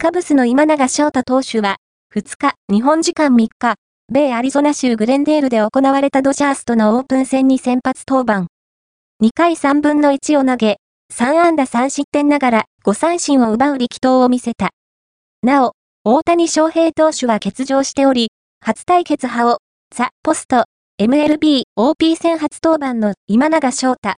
カブスの今永翔太投手は、2日、日本時間3日、米アリゾナ州グレンデールで行われたドジャースとのオープン戦に先発登板。2回3分の1を投げ、3安打3失点ながら5三振を奪う力投を見せた。なお、大谷翔平投手は欠場しており、初対決派を、ザ・ポスト、MLB、OP 戦初登板の今永翔太、